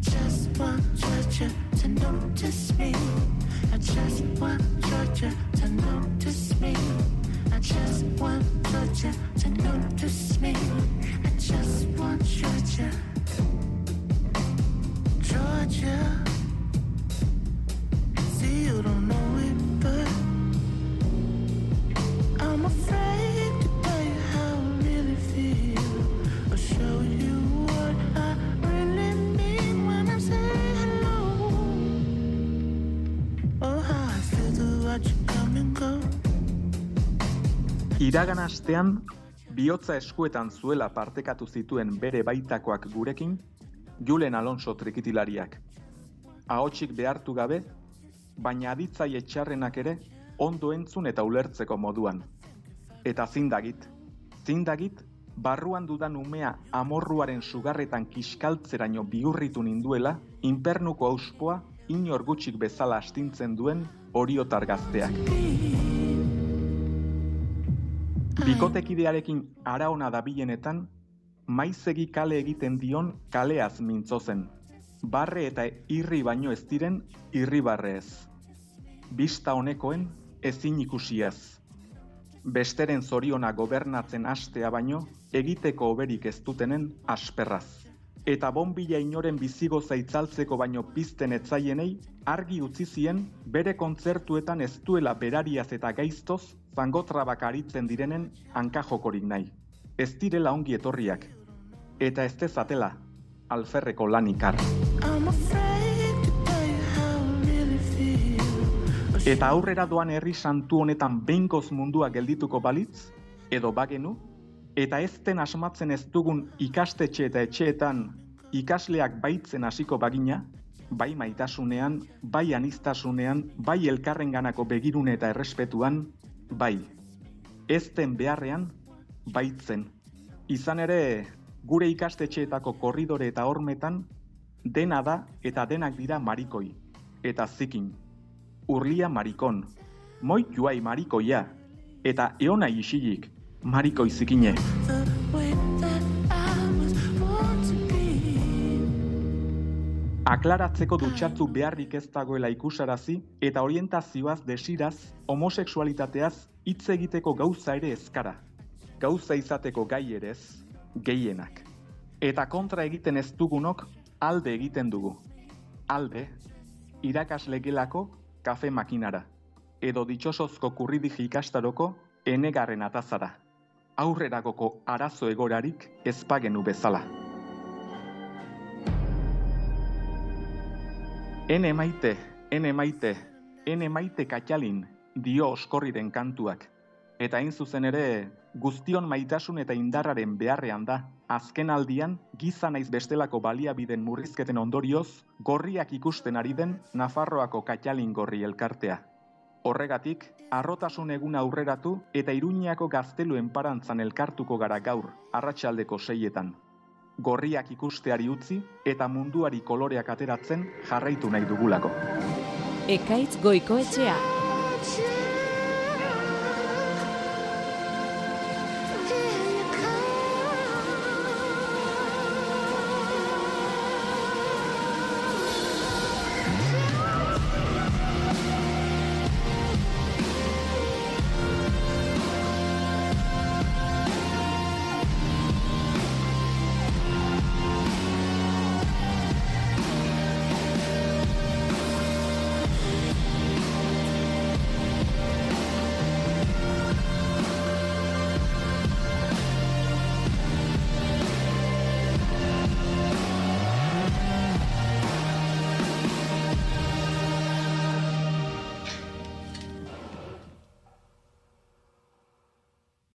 Just want Georgia to notice me. I just want Georgia to notice me. I just want Georgia to notice me. I just want. Georgia. Iragan astean, bihotza eskuetan zuela partekatu zituen bere baitakoak gurekin, Julen Alonso trikitilariak. Ahotsik behartu gabe, baina aditzaile txarrenak ere ondo entzun eta ulertzeko moduan. Eta zindagit, zindagit, barruan dudan umea amorruaren sugarretan kiskaltzeraino bihurritu ninduela, inpernuko auspoa inor gutxik bezala astintzen duen oriotar gazteak. Bikotekidearekin araona dabilenetan, maizegi kale egiten dion kaleaz mintzo zen. Barre eta irri baino ez diren irribarre ez. Bista honekoen ezin ikusiaz. Besteren zoriona gobernatzen hastea baino, egiteko oberik ez dutenen asperraz. Eta bonbila inoren bizigo zaitzaltzeko baino pizten etzaienei, argi utzi zien bere kontzertuetan ez duela berariaz eta gaiztoz zangotrabak aritzen direnen hankajokorik nahi. Ez direla ongi etorriak. Eta ez dezatela, alferreko lanikar. Eta aurrera doan herri santu honetan behingoz mundua geldituko balitz, edo bagenu, eta ez den asmatzen ez dugun ikastetxe eta etxeetan ikasleak baitzen hasiko bagina, bai maitasunean, bai anistasunean, bai elkarrenganako begirune eta errespetuan, bai. Ez den beharrean, baitzen. Izan ere, gure ikastetxeetako korridore eta hormetan, dena da eta denak dira marikoi, eta zikin. Urlia marikon, moi juai marikoia, eta eona isilik, marikoi zikine. Aklaratzeko dutxatzu beharrik ez dagoela ikusarazi eta orientazioaz desiraz, homosexualitateaz hitz egiteko gauza ere ezkara. Gauza izateko gai ere ez, gehienak. Eta kontra egiten ez dugunok alde egiten dugu. Alde, irakasle gelako kafe makinara. Edo ditxosozko kurridiji ikastaroko enegarren atazara. Aurreragoko arazo egorarik ezpagenu bezala. Ene maite, ene maite, ene maite katxalin, dio oskorriren kantuak. Eta hain zuzen ere, guztion maitasun eta indarraren beharrean da, azken aldian, giza naiz bestelako baliabiden murrizketen ondorioz, gorriak ikusten ari den Nafarroako katxalin gorri elkartea. Horregatik, arrotasun egun aurreratu eta iruñako gazteluen parantzan elkartuko gara gaur, arratsaldeko seietan. Gorriak ikusteari utzi eta munduari koloreak ateratzen jarraitu nahi dugulako. Ekaitz goikoetxea.